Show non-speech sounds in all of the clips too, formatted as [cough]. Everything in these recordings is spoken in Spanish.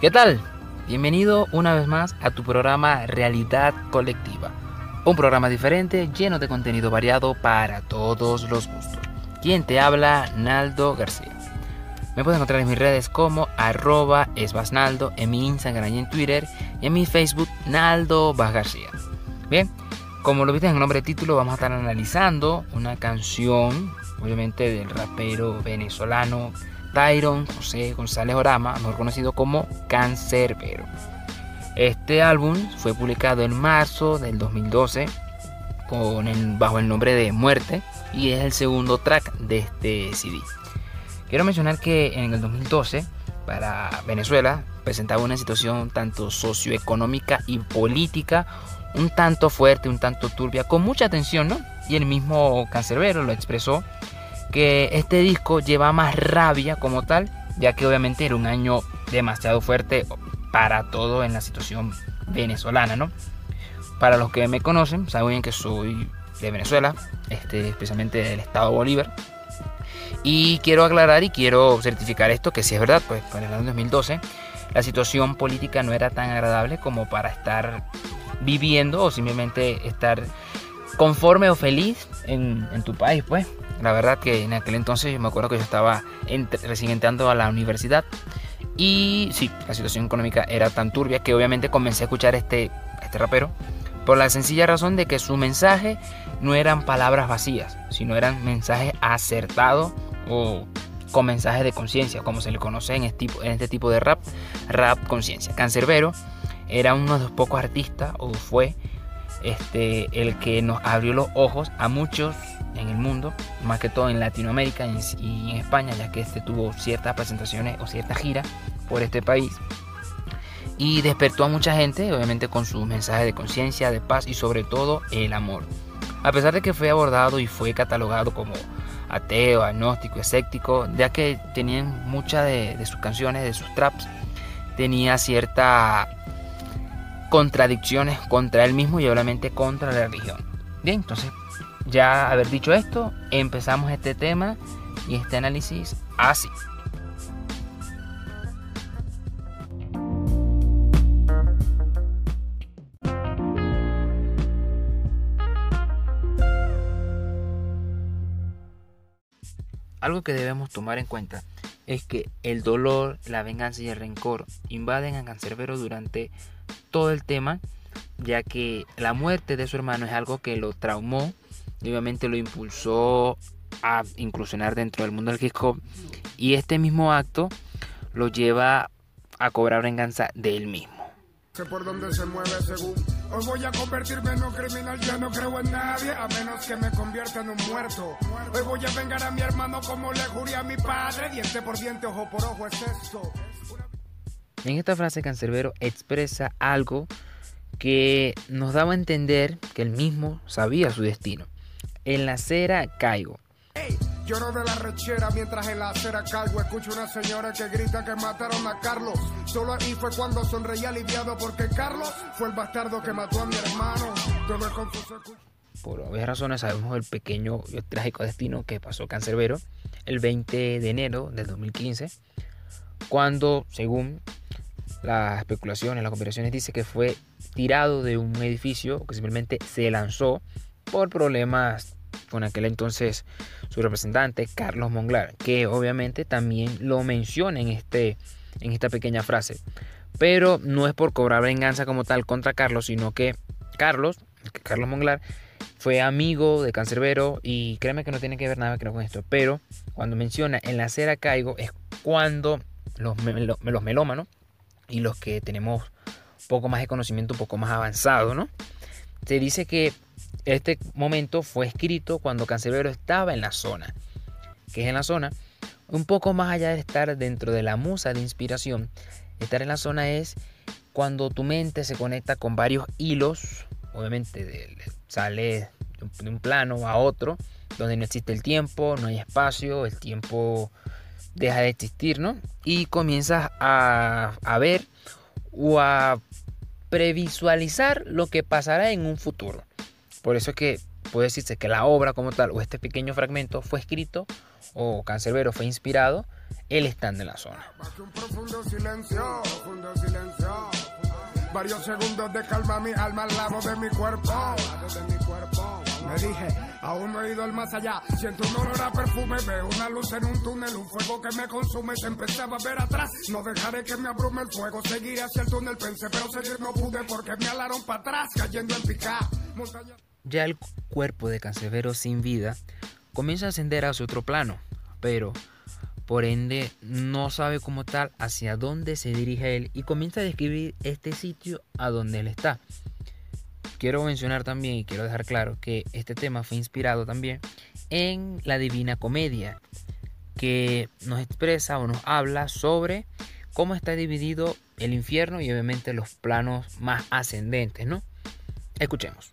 ¿Qué tal? Bienvenido una vez más a tu programa Realidad Colectiva. Un programa diferente lleno de contenido variado para todos los gustos. Quien te habla, Naldo García. Me puedes encontrar en mis redes como arroba esbasnaldo, en mi Instagram y en Twitter, y en mi Facebook, Naldo Vaz García. Bien, como lo viste en el nombre de título, vamos a estar analizando una canción, obviamente del rapero venezolano Tyron José González Orama, mejor conocido como Cancerbero. Este álbum fue publicado en marzo del 2012 con el, bajo el nombre de Muerte y es el segundo track de este CD. Quiero mencionar que en el 2012 para Venezuela presentaba una situación tanto socioeconómica y política un tanto fuerte, un tanto turbia, con mucha tensión, ¿no? Y el mismo Cancerbero lo expresó que este disco lleva más rabia como tal, ya que obviamente era un año demasiado fuerte para todo en la situación venezolana, ¿no? Para los que me conocen, saben que soy de Venezuela, este, especialmente del estado Bolívar. Y quiero aclarar y quiero certificar esto, que si es verdad, pues para el año 2012 la situación política no era tan agradable como para estar viviendo o simplemente estar conforme o feliz en, en tu país, pues. La verdad que en aquel entonces yo me acuerdo que yo estaba recién entrando a la universidad y sí, la situación económica era tan turbia que obviamente comencé a escuchar este, este rapero por la sencilla razón de que su mensaje no eran palabras vacías, sino eran mensajes acertados o con mensajes de conciencia, como se le conoce en este, tipo, en este tipo de rap, rap conciencia. Cancerbero era uno de los pocos artistas, o fue este, el que nos abrió los ojos a muchos en el mundo, más que todo en Latinoamérica y en España, ya que este tuvo ciertas presentaciones o cierta gira por este país. Y despertó a mucha gente, obviamente con sus mensajes de conciencia, de paz y sobre todo el amor. A pesar de que fue abordado y fue catalogado como ateo, agnóstico, escéptico, ya que tenían muchas de, de sus canciones, de sus traps, tenía ciertas contradicciones contra él mismo y obviamente contra la religión. Bien, entonces ya haber dicho esto, empezamos este tema y este análisis así. Algo que debemos tomar en cuenta es que el dolor, la venganza y el rencor invaden a Cancerbero durante todo el tema, ya que la muerte de su hermano es algo que lo traumó y obviamente lo impulsó a incursionar dentro del mundo del hip hop y este mismo acto lo lleva a cobrar venganza de él mismo. por donde se mueve según Hoy voy a convertirme en un criminal, ya no creo en nadie, a menos que me convierta en un muerto. Hoy voy a vengar a mi hermano como le juré a mi padre, diente por diente, ojo por ojo, es esto. En esta frase Cancerbero expresa algo que nos daba a entender que él mismo sabía su destino. En la acera caigo. Hey, lloro de la rechera mientras en la acera caigo. Escucho una señora que grita que mataron a Carlos. Solo ahí fue cuando sonreí aliviado porque Carlos fue el bastardo que mató a mi hermano. Por obvias razones sabemos el pequeño y trágico destino que pasó Cancerbero el 20 de enero del 2015, cuando, según las especulaciones, las conspiraciones, dice que fue tirado de un edificio que simplemente se lanzó por problemas con aquel entonces su representante Carlos Monglar, que obviamente también lo menciona en, este, en esta pequeña frase. Pero no es por cobrar venganza como tal contra Carlos, sino que Carlos, Carlos Monglar, fue amigo de Cancerbero y créeme que no tiene que ver nada con esto. Pero cuando menciona en la acera caigo es cuando los, los melómanos y los que tenemos poco más de conocimiento, un poco más avanzado, ¿no? Se dice que este momento fue escrito cuando Cancerbero estaba en la zona. que es en la zona? Un poco más allá de estar dentro de la musa de inspiración, estar en la zona es cuando tu mente se conecta con varios hilos, obviamente sale de un plano a otro, donde no existe el tiempo, no hay espacio, el tiempo deja de existir, ¿no? Y comienzas a ver o a previsualizar lo que pasará en un futuro. Por eso es que puede decirse que la obra como tal o este pequeño fragmento fue escrito o Cancerbero fue inspirado él estando en la zona. Varios segundos de calma, mi alma al lado de mi cuerpo. Me dije, aún no he ido al más allá. Siento un olor a perfume, veo una luz en un túnel, un fuego que me consume. Se empezaba a ver atrás. No dejaré que me abrume el fuego, seguiré hacia el túnel. Pensé, pero seguir no pude porque me alaron para atrás, cayendo en pica. Ya el cuerpo de Cancerbero sin vida comienza a ascender hacia otro plano, pero por ende no sabe como tal hacia dónde se dirige él y comienza a describir este sitio a donde él está. Quiero mencionar también y quiero dejar claro que este tema fue inspirado también en la Divina Comedia, que nos expresa o nos habla sobre cómo está dividido el infierno y obviamente los planos más ascendentes, ¿no? Escuchemos.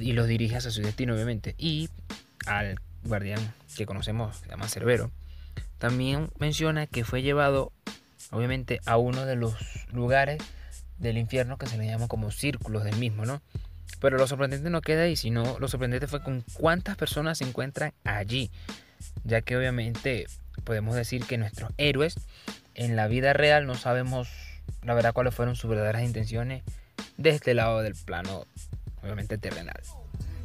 y los dirige hacia su destino, obviamente. Y al guardián que conocemos, se llama Cerbero, también menciona que fue llevado, obviamente, a uno de los lugares del infierno que se le llama como círculos del mismo, ¿no? Pero lo sorprendente no queda ahí, sino lo sorprendente fue con cuántas personas se encuentran allí, ya que obviamente podemos decir que nuestros héroes en la vida real no sabemos la verdad cuáles fueron sus verdaderas intenciones de este lado del plano obviamente terrenal.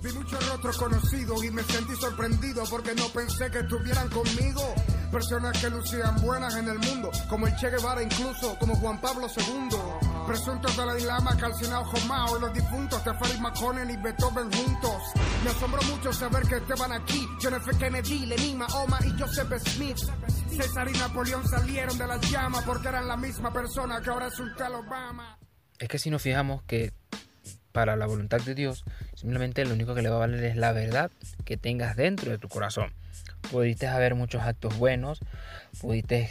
Vi muchos rostros conocidos y me sentí sorprendido porque no pensé que estuvieran conmigo. Personas que lucían buenas en el mundo, como el Che Guevara incluso, como Juan Pablo II. Presuntos de la Lama, Calcinado Jomao y los difuntos de Farid McConnell y Beethoven juntos. Me asombró mucho saber que estaban aquí. John F. Kennedy, Lenin, Mahoma y Joseph Smith. César y Napoleón salieron de las llamas porque eran la misma persona que ahora es Sultán Obama. Es que si nos fijamos que para la voluntad de Dios, simplemente lo único que le va a valer es la verdad que tengas dentro de tu corazón. Pudiste haber muchos actos buenos, pudiste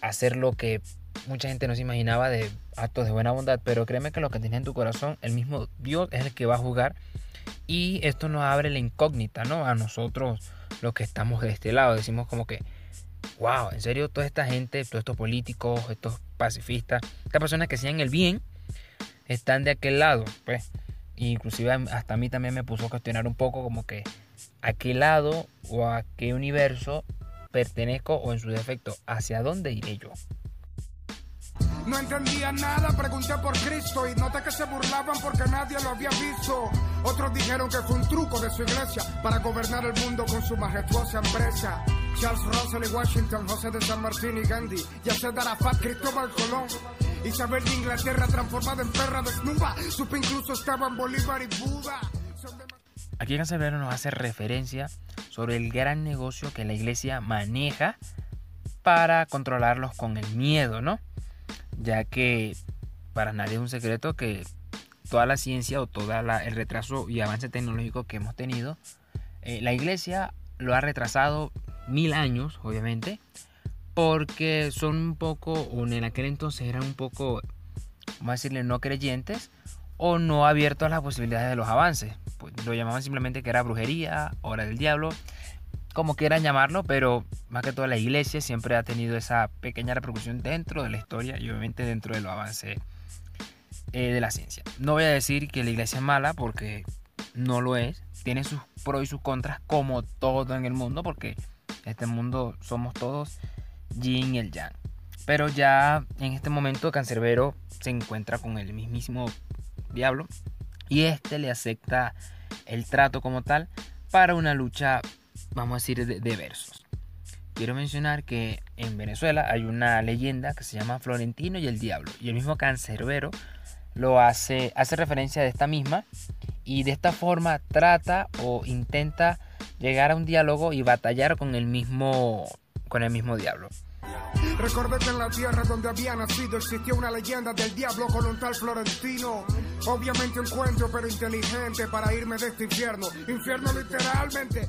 hacer lo que mucha gente no se imaginaba de actos de buena bondad, pero créeme que lo que tienes en tu corazón, el mismo Dios es el que va a jugar y esto nos abre la incógnita, ¿no? A nosotros los que estamos de este lado, decimos como que, wow, en serio, toda esta gente, todos estos políticos, estos pacifistas, estas personas que hacían el bien, están de aquel lado, pues inclusive hasta a mí también me puso a cuestionar un poco como que a qué lado o a qué universo pertenezco o en su defecto, hacia dónde iré yo. No entendía nada, pregunté por Cristo y noté que se burlaban porque nadie lo había visto. Otros dijeron que fue un truco de su iglesia para gobernar el mundo con su majestuosa empresa. Charles Russell y Washington, José de San Martín y Gandhi, Yasser Arafat, Cristóbal Colón, Isabel de Inglaterra transformada en perra desnuda, supe incluso estaban Bolívar y Buda. Aquí Cancelero nos hace referencia sobre el gran negocio que la iglesia maneja para controlarlos con el miedo, ¿no? Ya que para nadie es un secreto que toda la ciencia o todo el retraso y avance tecnológico que hemos tenido, eh, la iglesia lo ha retrasado mil años, obviamente, porque son un poco, o en aquel entonces eran un poco, vamos a decirle, no creyentes o no abiertos a las posibilidades de los avances. Pues lo llamaban simplemente que era brujería, hora del diablo, como quieran llamarlo, pero más que todo la iglesia siempre ha tenido esa pequeña repercusión dentro de la historia y obviamente dentro de los avances eh, de la ciencia. No voy a decir que la iglesia es mala porque no lo es, tiene sus pros y sus contras como todo en el mundo, porque este mundo somos todos yin y el yang. Pero ya en este momento Cancerbero se encuentra con el mismísimo diablo y este le acepta el trato como tal para una lucha, vamos a decir, de, versos. Quiero mencionar que en Venezuela hay una leyenda que se llama Florentino y el Diablo. Y el mismo Cancerbero lo hace, hace referencia de esta misma y de esta forma trata o intenta llegar a un diálogo y batallar con el mismo, con el mismo diablo. Recordé que en la tierra donde había nacido existía una leyenda del diablo con un tal Florentino. Obviamente un cuento, pero inteligente para irme de este infierno. Infierno literalmente.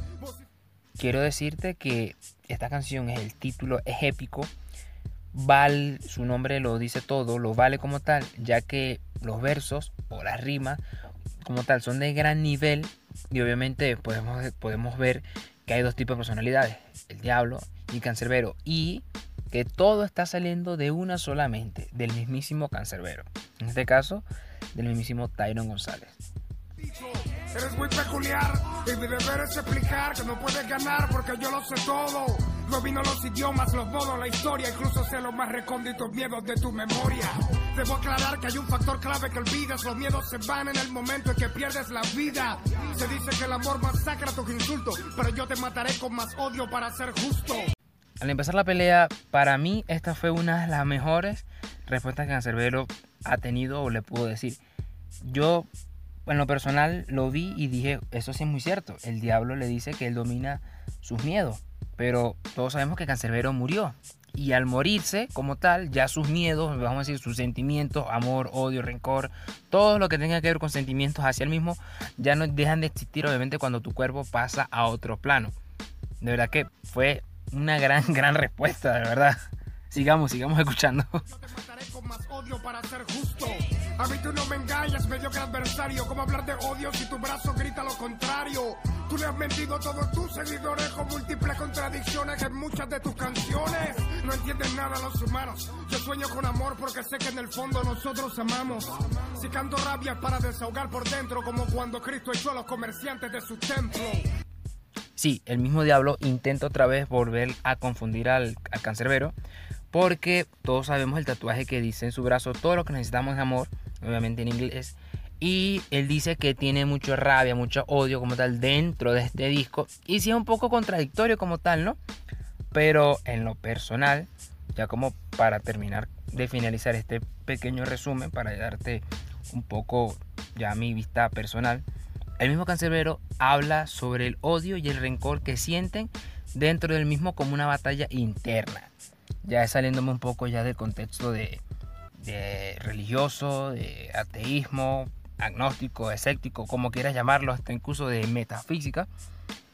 Quiero decirte que esta canción es el título, es épico. Val, su nombre lo dice todo, lo vale como tal, ya que los versos o las rimas como tal son de gran nivel y obviamente podemos, podemos ver que hay dos tipos de personalidades, el diablo y cancerbero, y que todo está saliendo de una solamente, del mismísimo cancerbero, en este caso del mismísimo Tyron González. Eres muy peculiar y mi deber es explicar que no puedes ganar porque yo lo sé todo. Domino los idiomas, los modos, la historia, incluso sé los más recónditos miedos de tu memoria. Debo aclarar que hay un factor clave que olvidas, los miedos se van en el momento en que pierdes la vida. Se dice que el amor masacra tus insultos, pero yo te mataré con más odio para ser justo. Al empezar la pelea, para mí esta fue una de las mejores respuestas que Cancerbero ha tenido o le pudo decir. Yo en lo personal lo vi y dije, eso sí es muy cierto. El diablo le dice que él domina sus miedos. Pero todos sabemos que Cancerbero murió. Y al morirse como tal, ya sus miedos, vamos a decir, sus sentimientos, amor, odio, rencor, todo lo que tenga que ver con sentimientos hacia el mismo, ya no dejan de existir obviamente cuando tu cuerpo pasa a otro plano. De verdad que fue una gran, [laughs] gran respuesta, de verdad. Sigamos, sigamos escuchando. odio para ser justo. A mí tú no me engañas, mediocre adversario. ¿Cómo hablar de odio si tu brazo grita lo contrario? Tú le has mentido a todos tus seguidores con múltiples contradicciones en muchas de tus canciones. No entienden nada los humanos. Yo sueño con amor porque sé que en el fondo nosotros amamos. Si canto rabia para desahogar por dentro, como cuando Cristo echó a los comerciantes de su templo. Sí, el mismo diablo intenta otra vez volver a confundir al, al cancerbero porque todos sabemos el tatuaje que dice en su brazo, todo lo que necesitamos es amor, obviamente en inglés. Y él dice que tiene mucha rabia, mucho odio como tal dentro de este disco. Y sí es un poco contradictorio como tal, ¿no? Pero en lo personal, ya como para terminar de finalizar este pequeño resumen, para darte un poco ya mi vista personal, el mismo cancerbero habla sobre el odio y el rencor que sienten dentro del mismo como una batalla interna ya saliéndome un poco ya del contexto de, religioso, de ateísmo, agnóstico, escéptico, como quieras llamarlo, hasta incluso de metafísica.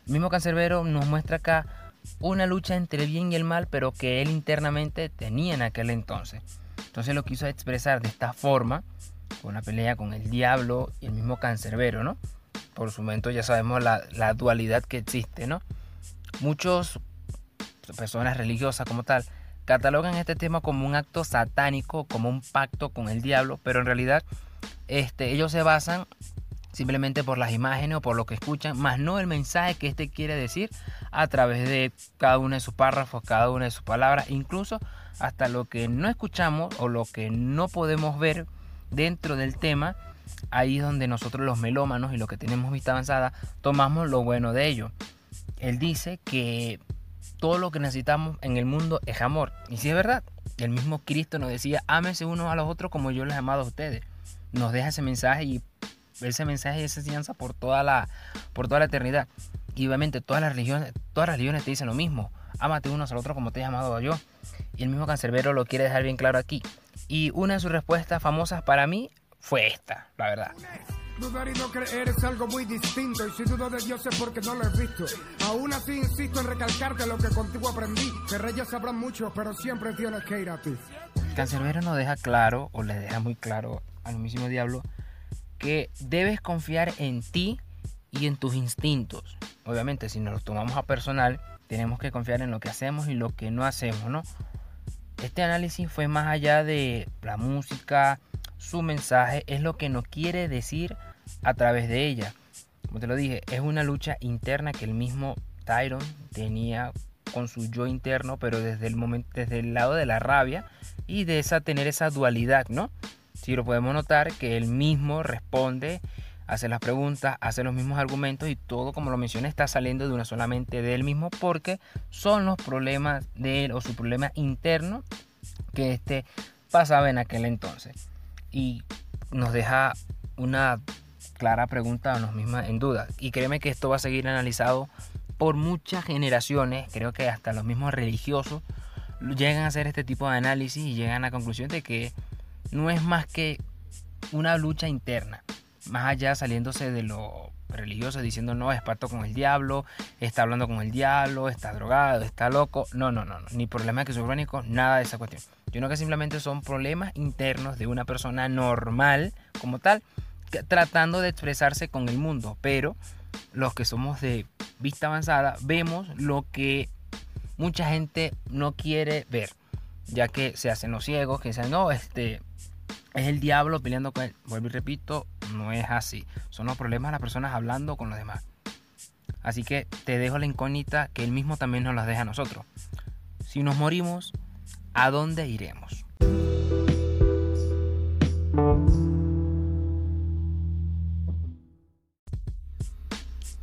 El mismo Cancerbero nos muestra acá una lucha entre el bien y el mal, pero que él internamente tenía en aquel entonces. Entonces lo quiso expresar de esta forma, con una pelea con el diablo y el mismo Cancerbero, ¿no? Por su momento ya sabemos la, la dualidad que existe, ¿no? Muchos personas religiosas como tal catalogan este tema como un acto satánico, como un pacto con el diablo, pero en realidad este, ellos se basan simplemente por las imágenes o por lo que escuchan, más no el mensaje que este quiere decir a través de cada uno de sus párrafos, cada una de sus palabras, incluso hasta lo que no escuchamos o lo que no podemos ver dentro del tema, ahí es donde nosotros los melómanos y los que tenemos vista avanzada tomamos lo bueno de ello. Él dice que todo lo que necesitamos en el mundo es amor. Y si es verdad, el mismo Cristo nos decía, ámense unos a los otros como yo les he amado a ustedes. Nos deja ese mensaje y ese mensaje y esa enseñanza por toda la, por toda la eternidad. Y obviamente todas las religiones, todas las religiones te dicen lo mismo. Ámate unos al otro como te he amado yo. Y el mismo cancerbero lo quiere dejar bien claro aquí. Y una de sus respuestas famosas para mí fue esta, la verdad. Dudar y no creer es algo muy distinto y si dudo de Dios es porque no lo he visto. Aún así insisto en recalcarte lo que contigo aprendí. Que reyes sabrán mucho, pero siempre tienes que ir a ti. Cancerbero nos deja claro, o le deja muy claro al mismísimo diablo, que debes confiar en ti y en tus instintos. Obviamente, si nos lo tomamos a personal, tenemos que confiar en lo que hacemos y lo que no hacemos, ¿no? Este análisis fue más allá de la música, su mensaje, es lo que nos quiere decir a través de ella. Como te lo dije, es una lucha interna que el mismo Tyron tenía con su yo interno, pero desde el momento, desde el lado de la rabia y de esa tener esa dualidad, ¿no? Si lo podemos notar que él mismo responde, hace las preguntas, hace los mismos argumentos y todo, como lo mencioné, está saliendo de una solamente de él mismo porque son los problemas de él o su problema interno que este pasaba en aquel entonces. Y nos deja una clara pregunta a nos mismas en duda. Y créeme que esto va a seguir analizado por muchas generaciones, creo que hasta los mismos religiosos llegan a hacer este tipo de análisis y llegan a la conclusión de que no es más que una lucha interna, más allá saliéndose de lo religioso diciendo no, es pacto con el diablo, está hablando con el diablo, está drogado, está loco. No, no, no, no. ni problemas esquizofrénicos, nada de esa cuestión. Yo creo que simplemente son problemas internos de una persona normal como tal, tratando de expresarse con el mundo. Pero los que somos de vista avanzada vemos lo que mucha gente no quiere ver, ya que se hacen los ciegos, que dicen, no, este, es el diablo peleando con él. Vuelvo y repito, no es así. Son los problemas de las personas hablando con los demás. Así que te dejo la incógnita que él mismo también nos las deja a nosotros. Si nos morimos, ¿a dónde iremos?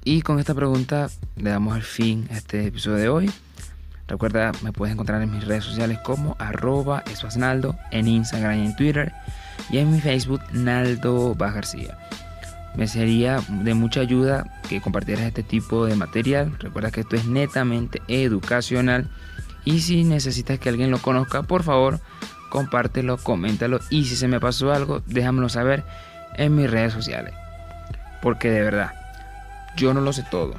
Y con esta pregunta le damos el fin a este episodio de hoy. Recuerda, me puedes encontrar en mis redes sociales como arroba en Instagram y en Twitter y en mi Facebook Naldo Bas García. Me sería de mucha ayuda que compartieras este tipo de material. Recuerda que esto es netamente educacional y si necesitas que alguien lo conozca, por favor, compártelo, coméntalo y si se me pasó algo, déjamelo saber en mis redes sociales. Porque de verdad, yo no lo sé todo,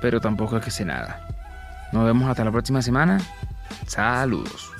pero tampoco es que sé nada. Nos vemos hasta la próxima semana. Saludos.